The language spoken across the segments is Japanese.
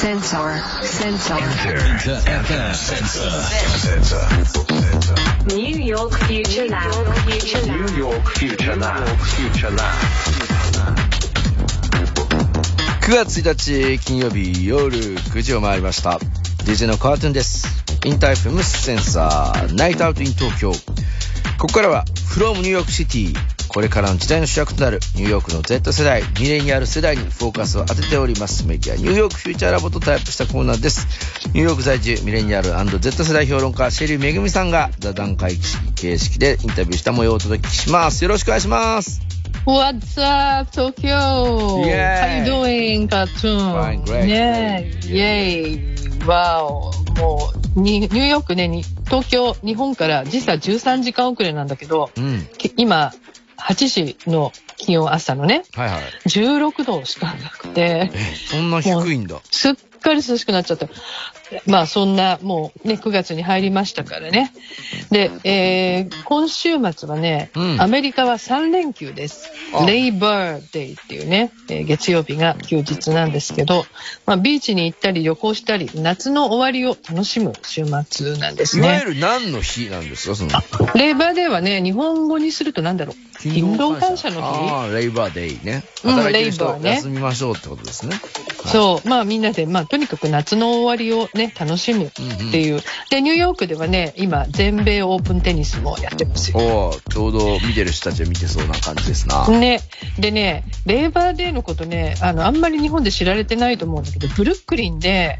Sensor. Sensor. Inter FM. Sensor. New York Future Lab. Future Lab. New York Future Lab. Future Lab. 9月1日金曜日夜9時を回りました DJ のカートゥンですインター FM センサーナイトアウトイン東京ここからは From New York City これからの時代の主役となるニューヨークの Z 世代ミレニアル世代にフォーカスを当てておりますメディア New York Future Lab とタイアップしたコーナーですニューヨーク在住ミレニアル &Z 世代評論家シェリーめぐみさんが座談会形式でインタビューした模様をお届けしますよろしくお願いします What's up, Tokyo? Yay. How you doing, Cartoon? Fine, great, ね great. イェイ。わお。もう、にニューヨークね、に東京、日本から時差13時間遅れなんだけど、うんき今、8時の気温朝のね、はいはい。16度しかなくて、えそんな低いんだ。すっかり涼しくなっちゃった。まあそんな、もうね、9月に入りましたからね。で、えー今週末はね、うんアメリカは3連休ですあ。レイバーデイっていうね、えー月曜日が休日なんですけど、まあビーチに行ったり旅行したり、夏の終わりを楽しむ週末なんですね。いわゆる何の日なんですかその？レイバーデーはね、日本語にするとなんだろう？勤労感謝の日ああレイバーデイねうん働いてる人レイバーね休みましょうってことですねそう。まあみんなで、まあとにかく夏の終わりをね、楽しむっていう。で、ニューヨークではね、今、全米オープンテニスもやってますよ。おおちょうど見てる人たちは見てそうな感じですな。ね。でね、 Labor Day のことね、あの、あんまり日本で知られてないと思うんだけど、ブルックリンで、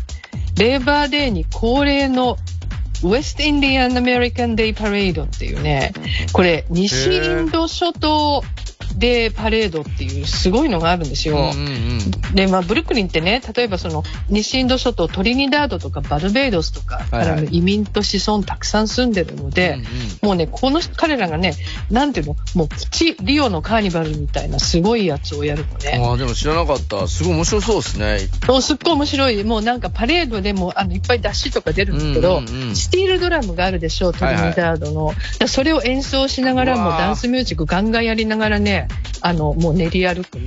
Labor Day に恒例の West Indian American Day Parade っていうね、これ、西インド諸島デーパレードっていうすごいのがあるんですよ。うんうんうん。で、まあ、ブルックリンってね、例えばその、西インド諸島、トリニダードとかバルベイドスとかからの移民と子孫たくさん住んでるので、うんうんもうね、この彼らがね、なんていうの、もうプチリオのカーニバルみたいなすごいやつをやるのね。ああ、でも知らなかった。すごい面白そうですね。もうすっごい面白い。もうなんかパレードでもあのいっぱい出汁とか出るんだけど、うんうんうんスティールドラムがあるでしょう、トリニダードの。でそれを演奏しながらもうダンスミュージックガンガンやりながらね、あの、もう練り歩く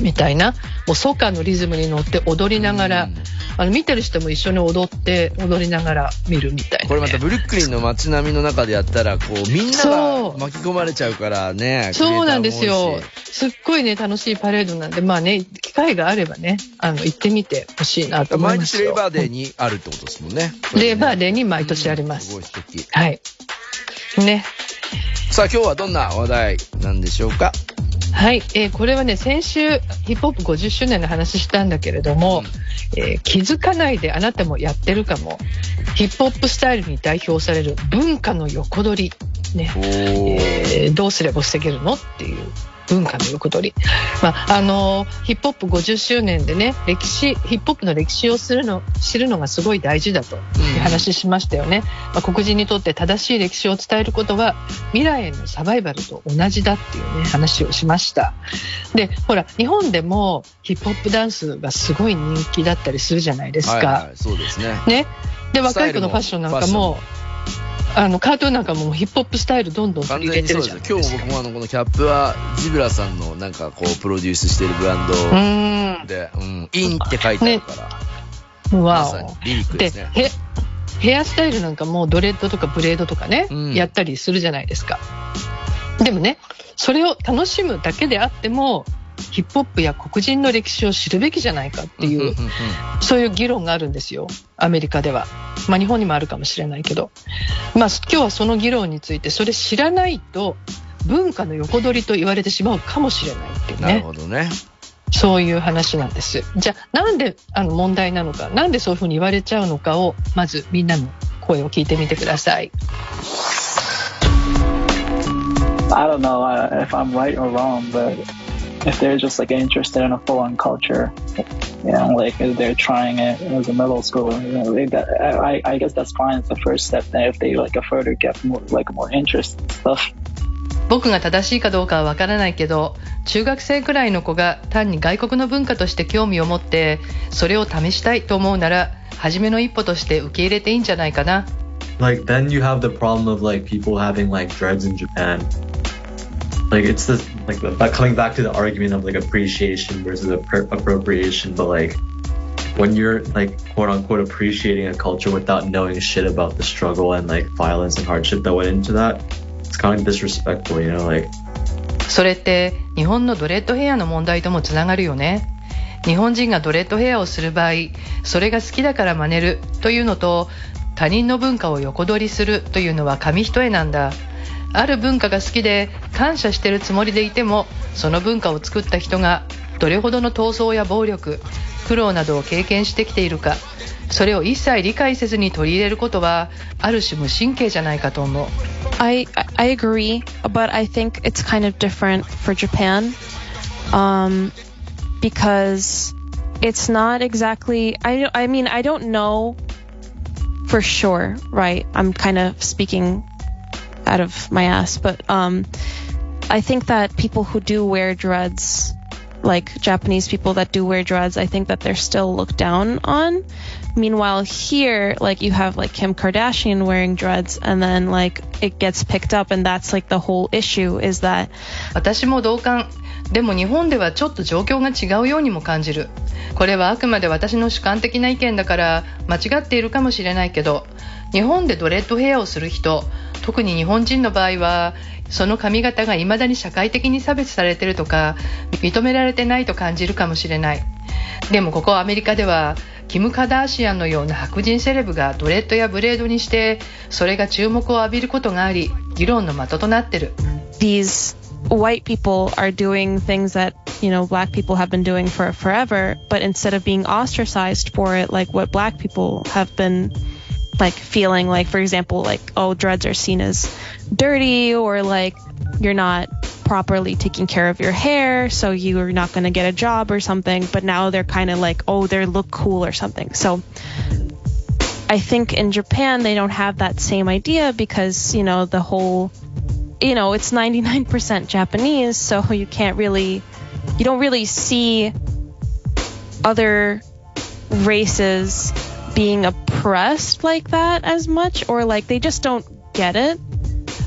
みたいな、もうソカのリズムに乗って踊りながら、うんあの見てる人も一緒に踊って、踊りながら見るみたいな、ね。これまたブルックリンの街並みの中でやったら、こう、みんなが巻き込まれちゃうからね。そうなんですよ。すっごいね、楽しいパレードなんで、まあね、機会があればね、あの、行ってみてほしいなと思い毎ますよ。日レイバーデーにあるってことですもんね。レイバーデーに毎年ありますすごい素敵。はい。ね。さあ今日はどんな話題なんでしょうか？はい、えーこれはね、先週、ヒップホップ50周年の話したんだけれども、えー気づかないであなたもやってるかも、ヒップホップスタイルに代表される文化の横取り、ね。えーどうすれば防げるの？っていう文化の横取り。まあ、あのーヒップホップ50周年でね、歴史、ヒップホップの歴史をするの、知るのがすごい大事だという話しましたよね。まあ、黒人にとって正しい歴史を伝えることは、未来へのサバイバルと同じだっていうね、話をしました。で、ほら、日本でもヒップホップダンスがすごい人気だったりするじゃないですか。はいはい、そうですね。ね。で、若い子のファッションなんかも、あの、カートゥーンなんかもヒップホップスタイルどんどん入れてるそうですよ。今日じゃないですか。僕もあの、このキャップは、ジブラさんのなんかこう、プロデュースしてるブランうド。で、うん、インって書いてあるから、まわ。リリックでですね。ヘ、ヘアスタイルなんかもドレッドとかブレードとかね、うんやったりするじゃないですか。でもね、それを楽しむだけであっても、ヒップホップや黒人の歴史を知るべきじゃないかっていう、んんんそういう議論があるんですよ。アメリカでは。まあ日本にもあるかもしれないけど。まあ今日はその議論について、それ知らないと文化の横取りと言われてしまうかもしれないっていうなるね。ほどね。そういう話なんです。じゃあなんであの問題なのか、なんでそういうふうに言われちゃうのかを、まずみんなの声を聞いてみてください。I don't know uh, if I'm right or wrong, but if they're just like interested in a foreign culture, you know, like if they're trying it as a middle school, you know, like that, I, I guess that's fine. It's the first step. Then if they like further get more like more interest and stuff, 僕が正しいかどうかはわからないけど、中学生くらいの子が単に外国の文化として興味を持って、それを試したいと思うなら、初めの一歩として受け入れていいんじゃないかな。 like then you have the problem of like people having like dreads in Japan. Like it's this like the, but coming back to the argument of like appreciation versus ap- appropriation, but like when you're like quote unquote appreciating a culture without knowing shit about the struggle and like violence and hardship that went into that, it's kind of disrespectful, you know, like それって日本のドレッドヘアの問題ともつながるよね日本人がドレッドヘアをする場合それが好きだから真似るというのと他人の文化を横取りするというのは紙一重なんだある文化が好きで感謝してるつもりでいてもその文化を作った人がどれほどの闘争や暴力苦労などを経験してきているかそれを一切理解せずに取り入れることはある種無神経じゃないかと思う I I agree, but I think it's kind of different for Japan, um, because it's not exactly. I I mean I don't know for sure, right? I'm kind of speaking out of my ass, but um, I think that people who do wear dreads, like Japanese people that do wear dreads, I think that they're still looked down on. Meanwhile, here, like you have like Kim Kardashian wearing dreads, and then like it gets picked up, and that's like the whole issue is that 私も同感でも日本ではちょっと状況が違うようにも感じるこれはあくまで私の主観的な意見だから間違っているかもしれないけど日本でドレッドヘアをする人 特に日本人の場合はその髪型が未だに社会的に差別されてるとか認められてないと感じるかもしれないでもここアメリカではキム・カダーシアンのような白人セレブがドレッドやブレードにしてそれが注目を浴びることがあり議論の的となってる these white people are doing things that you know black people have been doing for forever but instead of being ostracized for it like what black people have been like feeling like for example like oh dreads are seen as dirty or like you're not properly taking care of your hair so you're not going to get a job or something but now they're kind of like oh they look cool or something. So I think in Japan they don't have that same idea because you know the whole you know it's 99% Japanese so you can't really you don't really see other races being oppressed like that as much or like they just don't get it?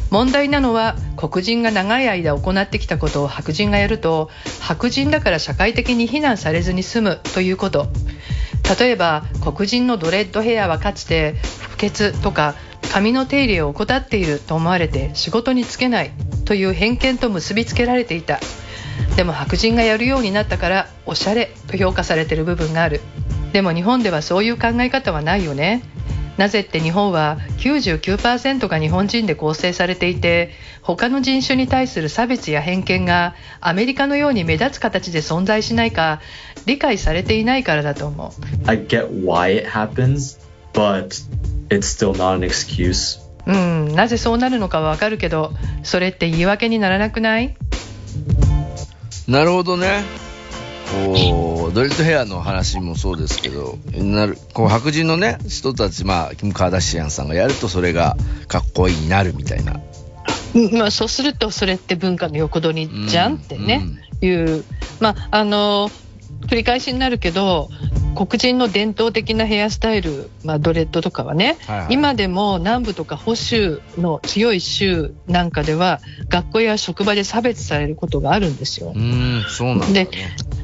問題なのは黒人が長い間行ってきたことを白人がやると白人だから社会的に非難されずに済むということ。例えば黒人のドレッドヘアはかつて不潔とか髪の手入れを怠っていると思われて仕事に就けないという偏見と結びつけられていた。でも白人がやるようになったからおしゃれと評価されている部分がある。でも日本ではそういう考え方はないよねなぜって日本は99%が日本人で構成されていて他の人種に対する差別や偏見がアメリカのように目立つ形で存在しないか理解されていないからだと思う I get why it happens, but it's still not an excuse. うんなぜそうなるのかはわかるけどそれって言い訳にならなくない？なるほどね。こう、ドレッドヘアの話もそうですけど、なる、こう白人のね、人たち、まあ、キム・カーダシアンさんがやるとそれがかっこいいになるみたいな。うんまあ、そうするとそれって文化の横取りじゃんってね、いう、まあ、あの繰り返しになるけど黒人の伝統的なヘアスタイル、まあ、ドレッドとかはね、はいはい今でも南部とか保守の強い州なんかでは学校や職場で差別されることがあるんですよう。ん、そうなんだね。で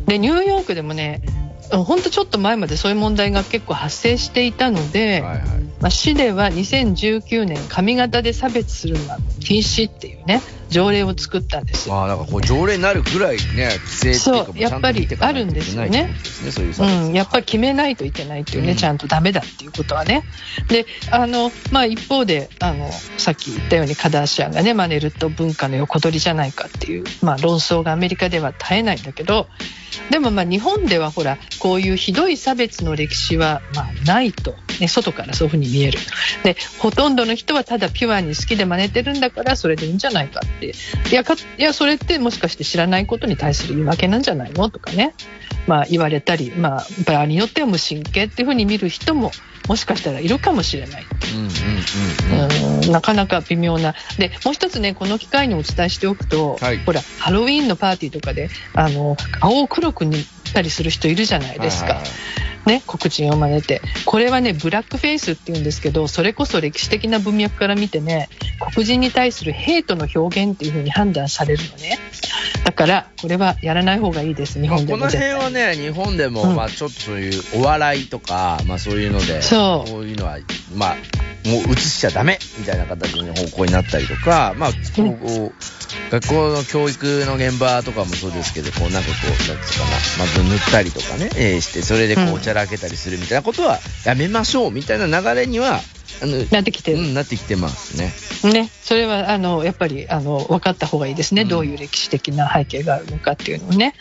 でニューヨークでもね本当ちょっと前までそういう問題が結構発生していたので、はいはい。まあ、市では2019年髪型で差別するのは禁止っていうね条例を作ったんですよ。まあ、なんかこう条例になるぐらいね、規制っていうか、そうやっぱりあるんですよねういう差別うん、やっぱり決めないといけないっていうね、うんちゃんとダメだっていうことはね。で、あの、まあ一方で、あの、さっき言ったようにカダーシアンがね、マネると文化の横取りじゃないかっていう、まあ論争がアメリカでは絶えないんだけど、でもまあ日本ではほら、こういうひどい差別の歴史はまあないと、ね、外からそういうふうに見える。で、ほとんどの人はただピュアに好きで真似てるんだからそれでいいんじゃないかって。いやか、いや、それってもしかして知らないことに対する言い訳なんじゃないの？とかね。まあ言われたり、まあ場合によっては無神経っていうふうに見る人ももしかしたらいるかもしれない。なかなか微妙な。で、もう一つね、この機会にお伝えしておくと、はいほら、ハロウィーンのパーティーとかで、あの、顔を黒く塗ったりする人いるじゃないですか。はいはいはいね、黒人を真似て。これはね、ブラックフェイスって言うんですけど、それこそ歴史的な文脈から見てね、黒人に対するヘイトの表現っていうふうに判断されるのね。だからこれはやらない方がいいです日まあ本でこの辺はね、日本でも、うんまあちょっとそういうお笑いとか、まあそういうので、そうこういうのは、まあ、もう映しちゃダメみたいな形の方向になったりとか、まあ、こう、学校の教育の現場とかもそうですけど、こうなんかこう、なんつうかな、まず塗ったりとかね、えーして、それでこう、うんおちゃらけたりするみたいなことはやめましょうみたいな流れには、あの、なってきてる、うん、なってきてますね。ね、それはあのやっぱりあの分かった方がいいですね、うん。どういう歴史的な背景があるのかっていうのをね。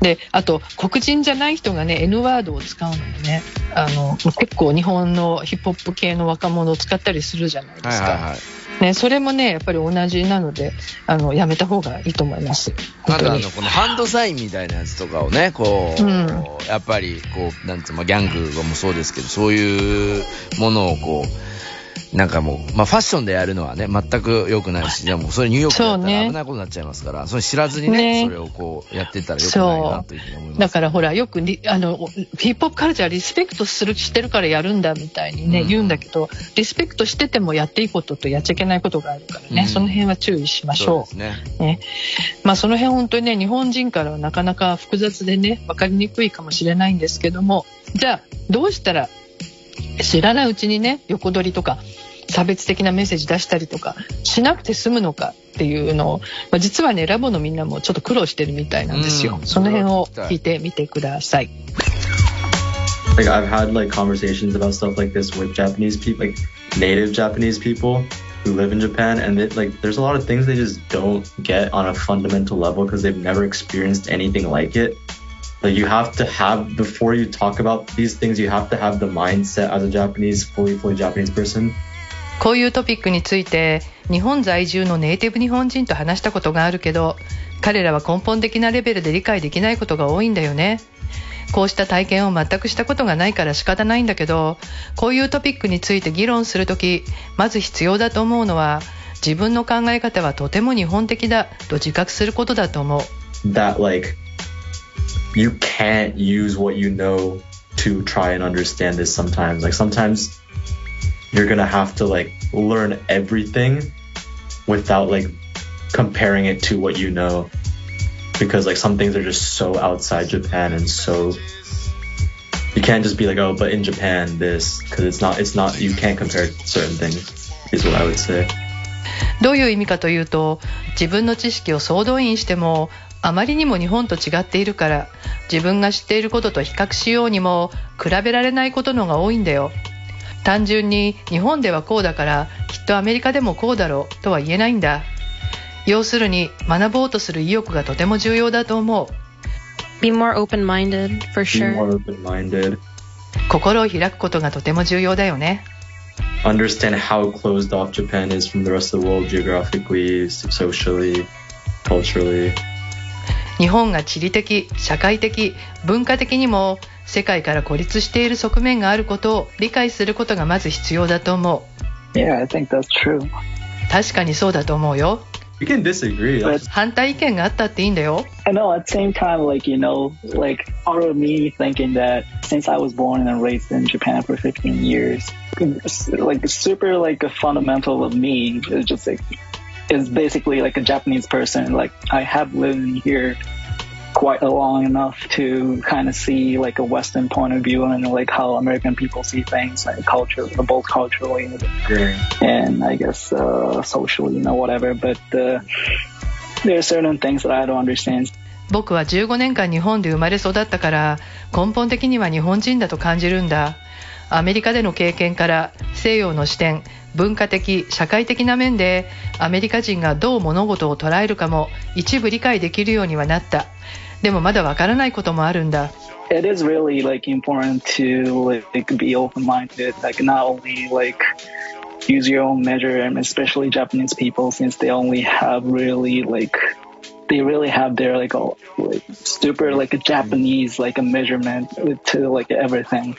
であと黒人じゃない人がね N ワードを使うのもね。あの結構日本のヒップホップ系の若者を使ったりするじゃないですか、はいはいはい。ね、それもねやっぱり同じなのであのやめた方がいいと思います。あ本当に。とあのこのハンドサインみたいなやつとかをね、こう、うん。やっぱりこう、なんつうの、まあギャングもそうですけど、そういうものをこう、なんかもう、まあファッションでやるのはね、全く良くないし、でもそれニューヨークでやったら危ないことになっちゃいますから、それ知らずにね、ね。それをこうやってったら良くないなというふうに思います。だからほらよくリあのヒップホップカルチャーリスペクトするしてるからやるんだみたいにね、うん。言うんだけどリスペクトしててもやっていいこととやっちゃいけないことがあるからね、うん。その辺は注意しましょう。そうですね。ね。まあ、その辺本当にね日本人からはなかなか複雑でね分かりにくいかもしれないんですけどもじゃあどうしたら知らないうちにね横取りとか差別的なメッセージ出したりとかしなくて済むのかっていうのを、まあ、実はねラボのみんなもちょっと苦労してるみたいなんですよ、うんその辺を聞いてみてください like I've had like conversations about stuff like this with Japanese people, like native Japanese people who live in Japan, and it, like there's a lot of things they just don't get on a fundamental level because they've never experienced anything like it. Like you have to have before you talk about these things, you have to have the mindset as a Japanese, fully fully Japanese person. こういうトピックについて日本在住のネイティブ日本人と話したことがあるけど彼らは根本的なレベルで理解できないことが多いんだよね。こうした体験を全くしたことがないから仕方ないんだけどこういうトピックについて議論するときまず必要だと思うのは自分の考え方はとても日本的だと自覚することだと思う。That like you can't use what you know to try and understand this sometimes like sometimes you're gonna have to like learn everything without like comparing it to what you know because like some things are just so outside japan and so you can't just be like oh but in japan this because it's not it's not you can't compare certain things is what i would say どういう意味かというと自分の知識を総動員しても あまりにも日本と違っているから自分が知っていることと比較しようにも比べられないことのが多いんだよ単純に日本ではこうだからきっとアメリカでもこうだろうとは言えないんだ要するに学ぼうとする意欲がとても重要だと思う Be more open minded, for be sure. more open-minded 心を開くことがとても重要だよね understand how closed off Japan is from the rest of the world geographically, socially, culturally. 日本が地理的社会的文化的にも世界から孤立している側面があることを理解することがまず必要だと思う Yeah, I think that's true. 確かにそうだと思うよ We can disagree. 反対意見があったっていいんだよ I know at the same time, like, you know, like part of me thinking that since I was born and raised in Japan for 15 years, like super like a fundamental of me is just like, is basically like a Japanese person. Like I have lived in here quite a long enough to kind of see like a Western point of view and like how American people see things, like culture, both culturally great. and I guess uh, socially, you know, whatever. But uh, there are certain things that I don't understand. 僕は15年間日本で生まれ育ったから根本的には日本人だと感じるんだアメリカでの経験から西洋の視点 文化的社会的な面でアメリカ人がどう物事を捉えるかも一部理解できるようにはなったでもまだわからないこともあるんだ It is really like important to like be open-minded, like not only like use your own measure, and especially Japanese people, since they only have really like they really have their like, all, like super like a Japanese like a measurement to like everything.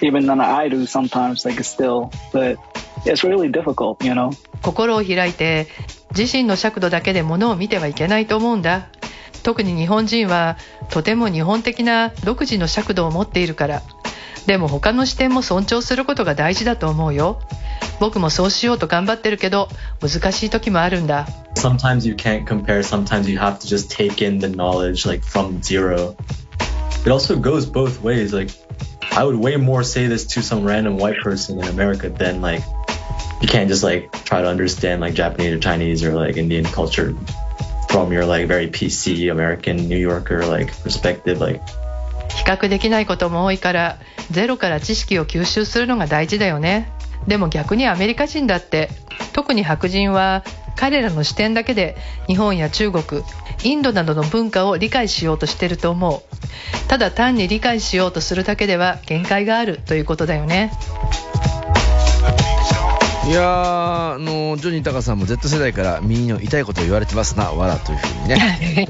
Even though I do sometimes like still, but really difficult, you know. 心を開いて自身の尺度だけで物を見てはいけないと思うんだ特に日本人はとても日本的な独自の尺度を持っているからでも他の視点も尊重することが大事だと思うよ僕もそうしようと頑張ってるけど難しい時もあるんだ sometimes you can't compare sometimes you have to just take in the knowledge like from zero it also goes both ways like i would way more say this to some random white person in america than like you can't just like try to understand like japanese or chinese or like indian culture from your like very pc american new yorker like perspective like 比較できないことも多いからゼロから知識を吸収するのが大事だよねでも逆にアメリカ人だって特に白人は彼らの視点だけで日本や中国インドなどの文化を理解しようとしてると思うただ単に理解しようとするだけでは限界があるということだよねいやーあのジョニータカさんも Z 世代から耳の痛いことを言われてますなわらというふうにね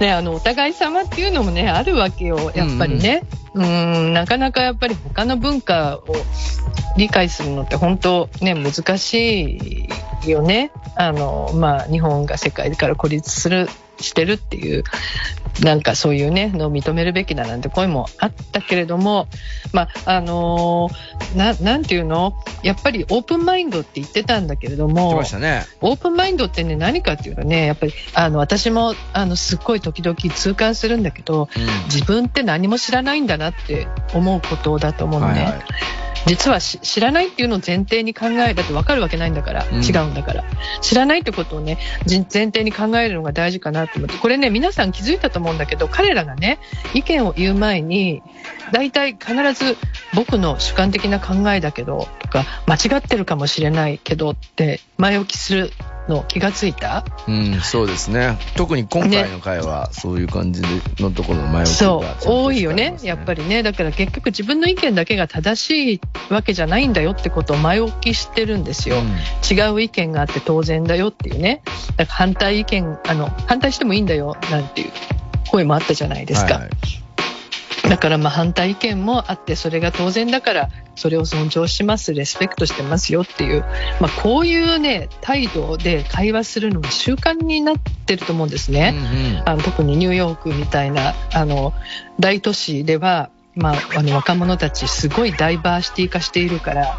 ね、あのお互い様っていうのもねあるわけよやっぱりね、うん、んなかなかやっぱり他の文化を理解するのって本当ね難しいよね。あのまあ日本が世界から孤立するしてるっていうなんかそういうねのを認めるべきだなんて声もあったけれどもまああのななんていうの？やっぱりオープンマインドって言ってたんだけれど言ってもましたね。オープンマインドってね何かっていうとねやっぱりあの私もあのすっごい時々痛感するんだけどうん。自分って何も知らないんだなって思うことだと思うのね、はいはい実はし知らないっていうのを前提に考えだって分かるわけないんだから、うん。違うんだから。知らないってことをねじ前提に考えるのが大事かなと思ってこれね皆さん気づいたと思うんだけど彼らがね意見を言う前に大体必ず僕の主観的な考えだけどとか間違ってるかもしれないけどって前置きするの気がついた？うん、そうですね。特に今回の回は、そういう感じのところの前置きがちゃんと多いよねやっぱりね。だから結局自分の意見だけが正しいわけじゃないんだよってことを前置きしてるんですよ、違う意見があって当然だよっていうね。だから反対意見あの反対してもいいんだよなんていう声もあったじゃないですか、はいはいだからまあ反対意見もあってそれが当然だからそれを尊重しますレスペクトしてますよっていう、まあ、こういうね態度で会話するのが習慣になってると思うんですね。うんうんあの特にニューヨークみたいなあの大都市では、まあ、あの若者たちすごいダイバーシティ化しているから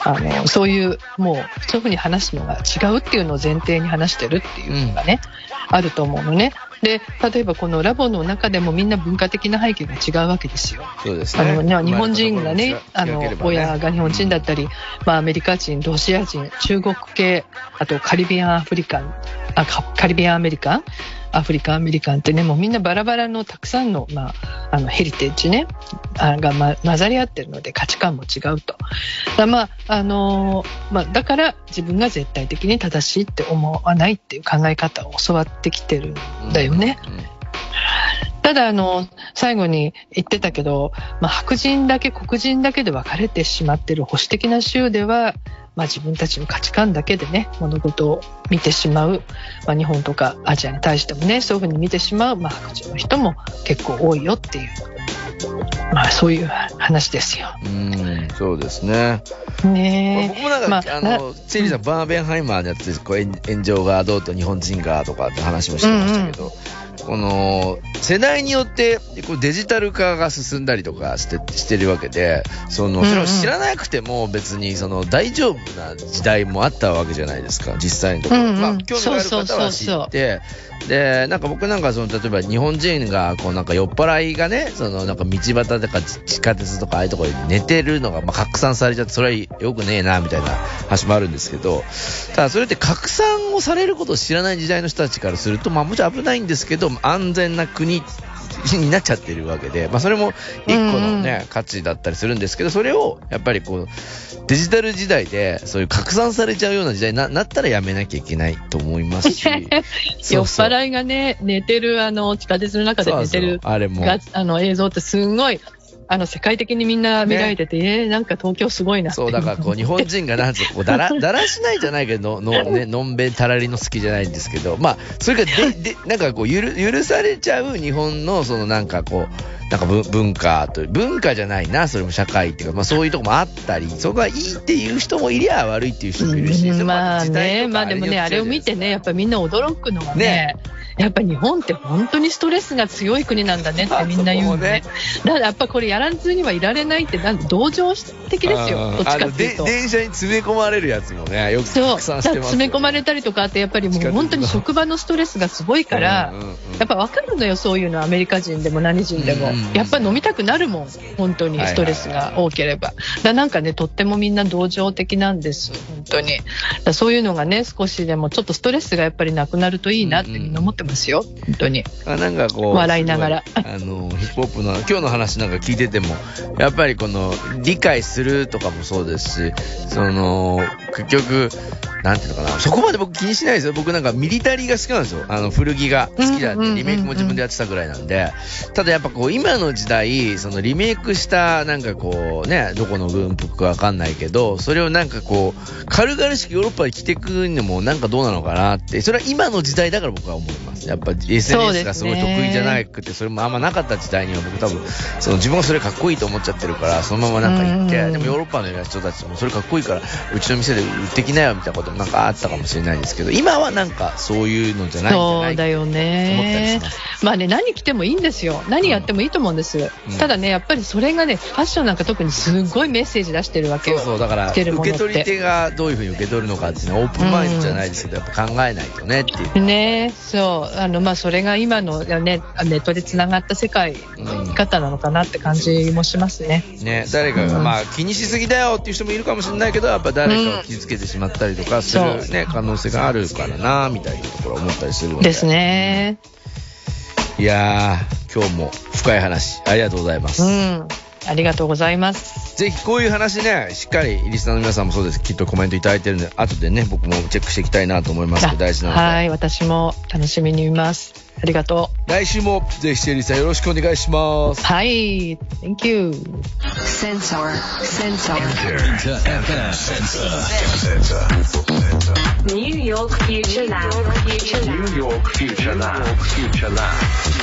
あのそういうもうそういうふうに話すのが違うっていうのを前提に話してるっていうのがね、あると思うのね。で例えばこのラボの中でもみんな文化的な背景が違うわけですよ。そうですね。あのね日本人がね、あの親が日本人だったり、まあ、アメリカ人、ロシア人、中国系、あとカリビアンアフリカン、あカカリビアンアメリカン、アフリカンアメリカンってね、もうみんなバラバラのたくさんの,、まあ、あのヘリテージね、あが、ま、混ざり合ってるので価値観も違うと。だ,、まああのまあ、だから自分が絶対的に正しいって思わないっていう考え方を教わってきてるんだよね。うんうんただあの最後に言ってたけど、まあ、白人だけ黒人だけで分かれてしまっている保守的な州では、まあ、自分たちの価値観だけでね物事を見てしまう、まあ、日本とかアジアに対してもねそういうふうに見てしまう、まあ、白人の人も結構多いよっていう、まあ、そういう話ですよ。うん、そうですね。ね僕もなんか、まああ、の、チェリーさん、バーベンハイマーのやつで、こう、炎炎上がどうと日本人がとかって話もしてましたけど、この、世代によって、こうデジタル化が進んだりとかして、してるわけで、その、それを知らなくても別に、その、大丈夫な時代もあったわけじゃないですか、実際のところ。うんうん。まあ、興味がある方は知って、で、なんか僕なんかその、例えば日本人が、こうなんか酔っ払いがね、そのなんか道端とか地下鉄とかああいうところに寝てるのが、まあ、拡散されちゃって、それは良くねえな、みたいな話もあるんですけど、ただそれって拡散をされることを知らない時代の人たちからすると、まあもちろん危ないんですけど、安全な国になっちゃってるわけで、まあそれも一個のね、うん。価値だったりするんですけど、それをやっぱりこう、デジタル時代で、そういう拡散されちゃうような時代にななったらやめなきゃいけないと思いますし、酔っ払いがね寝てるあの地下鉄の中で寝てるあれも。があの映像ってすんごいあの世界的にみんな見られてて、えーなんか東京すごいなそう、だからこう、日本人がなんつうかこう、だら、だらしないじゃないけど、の、ね、のんべんたらりの好きじゃないんですけど、まあ、それがで、で、なんかこう、ゆる、許されちゃう日本の、そのなんかこう、なんか文文化という、文化じゃないな、それも社会っていうか、まあそういうとこもあったり、そこがいいっていう人もいりゃ悪いっていう人もいるし、うんまあねまあでもねあれを見てねやっぱりみんな驚くのはねねやっぱ日本って本当にストレスが強い国なんだねってみんな言うのね。だからやっぱこれやらずにはいられないって、なん同情的ですよ、どっちかっていうと。電車に詰め込まれるやつもね、よくそう、拡散してます、ね、詰め込まれたりとかあって、やっぱりもう本当に職場のストレスがすごいから、やっぱ分かるのよ、そういうの、アメリカ人でも何人でも。やっぱ飲みたくなるもん、本当にストレスが多ければ。だなんかね、とってもみんな同情的なんです、本当に。だそういうのがね、少しでもちょっとストレスがやっぱりなくなるといいなってみんな思ってますよ、本当に。あなんかこう笑いながらあのヒップホップの今日の話なんか聞いててもやっぱりこの理解するとかもそうですしその結局なんていうのかな。そこまで僕気にしないですよ。僕なんかミリタリーが好きなんですよ。あの古着が好きだっうんうんうんうんてリメイクも自分でやってたぐらいなんで。ただやっぱこう今の時代そのリメイクしたなんかこうねどこの軍服かわかんないけどそれをなんかこう軽々しくヨーロッパに着てくのもなんかどうなのかなって。それは今の時代だから僕は思います。やっぱ SNS がすごい得意じゃなくてそれもあんまなかった時代には僕多分その自分がそれかっこいいと思っちゃってるからそのままなんか行ってうん。でもヨーロッパの人たちもそれかっこいいからうちの店で売ってきなよみたいなこともなんかあったかもしれないですけど今はなんかそういうのじゃないんじゃないそうだよ思ったりねします。まあね、何着てもいいんですよ。何やってもいいと思うんです。うんただね、やっぱりそれがね、ファッションなんか特にすごいメッセージ出してるわけよ。そうそうだから受け取り手がどういうふうに受け取るのかっていうのはオープンマインドじゃないですけどやっぱ考えないとねっていうねそう。あの、まあ、それが今のね、ネットで繋がった世界の生き方なのかなって感じもしますね。ね、誰かが、うんまあ気にしすぎだよっていう人もいるかもしれないけどやっぱ誰かを傷つけてしまったりとかする、ね、可能性があるからなみたいなところは思ったりするのでですね。いやー今日も深い話ありがとうございます、うん。ありがとうございます。ぜひこういう話ねしっかりリスナーの皆さんもそうですきっとコメントいただいてるんで後でね僕もチェックしていきたいなと思いますけど大事なので、はい、私も楽しみに見ます。ありがとう。来週もぜひ、シェリーさんよろしくお願いします。はい。Thank you. センサー、センサー。ニューヨークフューチャーラン。ニューヨークフューチャーラン。ニューヨークフューチャーラン。